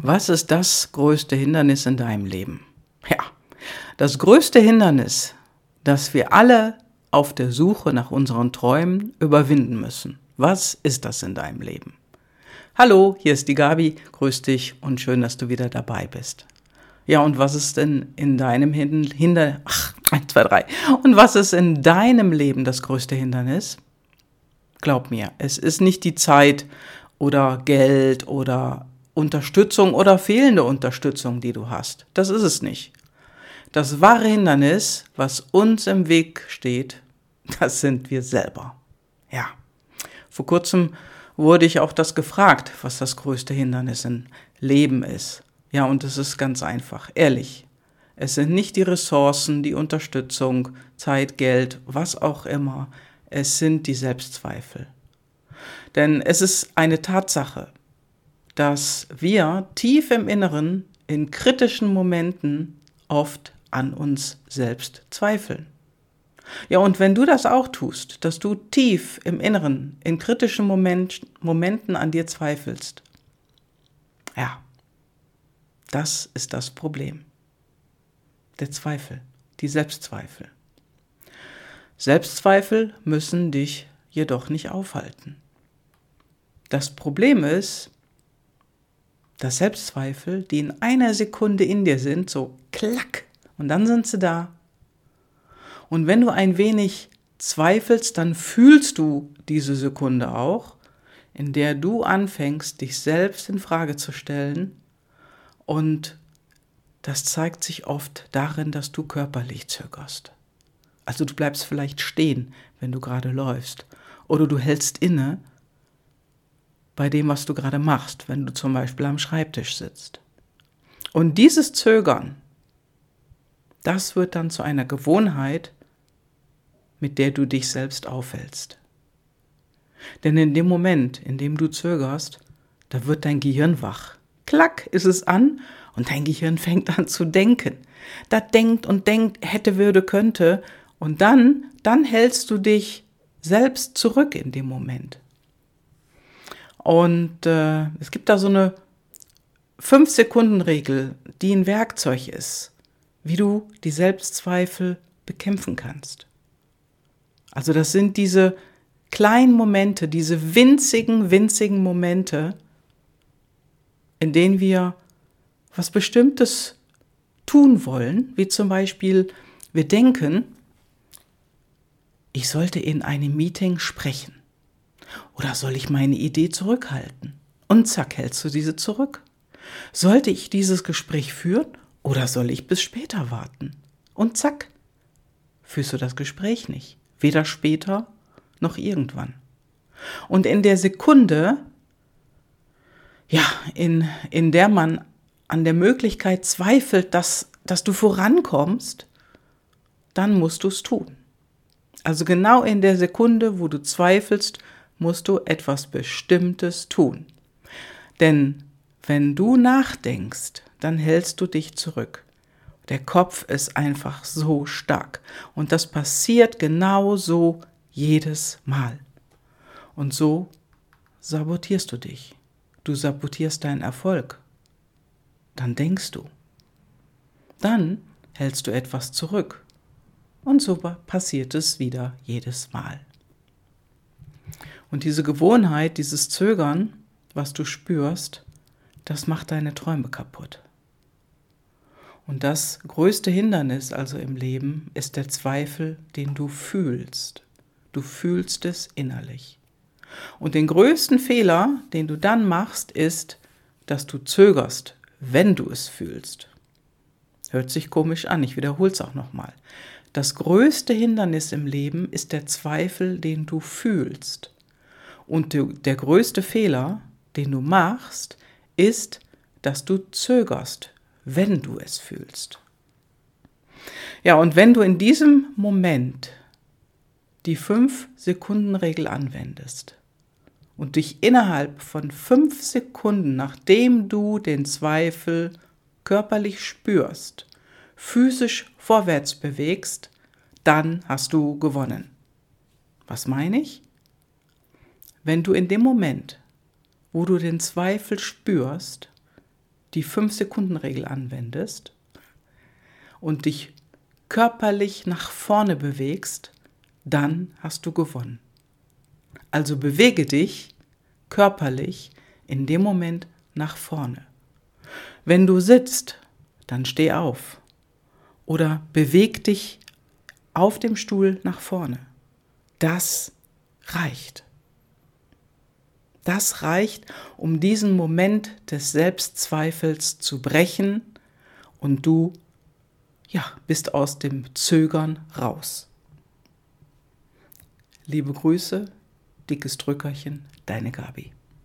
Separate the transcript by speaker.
Speaker 1: Was ist das größte Hindernis in deinem Leben? Ja, das größte Hindernis, das wir alle auf der Suche nach unseren Träumen überwinden müssen. Was ist das in deinem Leben? Hallo, hier ist die Gabi, grüß dich und schön, dass du wieder dabei bist. Ja, und was ist denn in deinem Hinder, ach, eins, zwei, drei. Und was ist in deinem Leben das größte Hindernis? Glaub mir, es ist nicht die Zeit oder Geld oder Unterstützung oder fehlende Unterstützung, die du hast. Das ist es nicht. Das wahre Hindernis, was uns im Weg steht, das sind wir selber. Ja. Vor kurzem wurde ich auch das gefragt, was das größte Hindernis im Leben ist. Ja, und es ist ganz einfach, ehrlich. Es sind nicht die Ressourcen, die Unterstützung, Zeit, Geld, was auch immer. Es sind die Selbstzweifel. Denn es ist eine Tatsache, dass wir tief im Inneren in kritischen Momenten oft an uns selbst zweifeln. Ja, und wenn du das auch tust, dass du tief im Inneren in kritischen Moment, Momenten an dir zweifelst, ja, das ist das Problem. Der Zweifel, die Selbstzweifel. Selbstzweifel müssen dich jedoch nicht aufhalten. Das Problem ist, dass Selbstzweifel, die in einer Sekunde in dir sind, so klack, und dann sind sie da. Und wenn du ein wenig zweifelst, dann fühlst du diese Sekunde auch, in der du anfängst, dich selbst in Frage zu stellen. Und das zeigt sich oft darin, dass du körperlich zögerst. Also du bleibst vielleicht stehen, wenn du gerade läufst. Oder du hältst inne bei dem, was du gerade machst, wenn du zum Beispiel am Schreibtisch sitzt. Und dieses Zögern, das wird dann zu einer Gewohnheit, mit der du dich selbst aufhältst. Denn in dem Moment, in dem du zögerst, da wird dein Gehirn wach. Klack ist es an und dein Gehirn fängt an zu denken. Da denkt und denkt, hätte, würde, könnte. Und dann, dann hältst du dich selbst zurück in dem Moment. Und äh, es gibt da so eine 5-Sekunden-Regel, die ein Werkzeug ist, wie du die Selbstzweifel bekämpfen kannst. Also das sind diese kleinen Momente, diese winzigen, winzigen Momente, in denen wir was Bestimmtes tun wollen, wie zum Beispiel wir denken, ich sollte in einem Meeting sprechen. Oder soll ich meine Idee zurückhalten? Und zack, hältst du diese zurück. Sollte ich dieses Gespräch führen oder soll ich bis später warten? Und zack, führst du das Gespräch nicht. Weder später noch irgendwann. Und in der Sekunde, ja, in, in der man an der Möglichkeit zweifelt, dass, dass du vorankommst, dann musst du es tun. Also genau in der Sekunde, wo du zweifelst, musst du etwas Bestimmtes tun. Denn wenn du nachdenkst, dann hältst du dich zurück. Der Kopf ist einfach so stark. Und das passiert genau so jedes Mal. Und so sabotierst du dich. Du sabotierst deinen Erfolg. Dann denkst du. Dann hältst du etwas zurück. Und so passiert es wieder jedes Mal. Und diese Gewohnheit, dieses Zögern, was du spürst, das macht deine Träume kaputt. Und das größte Hindernis also im Leben ist der Zweifel, den du fühlst. Du fühlst es innerlich. Und den größten Fehler, den du dann machst, ist, dass du zögerst, wenn du es fühlst. Hört sich komisch an, ich wiederhole es auch nochmal. Das größte Hindernis im Leben ist der Zweifel, den du fühlst. Und der größte Fehler, den du machst, ist, dass du zögerst, wenn du es fühlst. Ja, und wenn du in diesem Moment die 5-Sekunden-Regel anwendest und dich innerhalb von 5 Sekunden, nachdem du den Zweifel körperlich spürst, physisch vorwärts bewegst, dann hast du gewonnen. Was meine ich? Wenn du in dem Moment, wo du den Zweifel spürst, die 5-Sekunden-Regel anwendest und dich körperlich nach vorne bewegst, dann hast du gewonnen. Also bewege dich körperlich in dem Moment nach vorne. Wenn du sitzt, dann steh auf oder beweg dich auf dem Stuhl nach vorne. Das reicht. Das reicht, um diesen Moment des Selbstzweifels zu brechen und du ja, bist aus dem Zögern raus. Liebe Grüße, dickes Drückerchen, deine Gabi.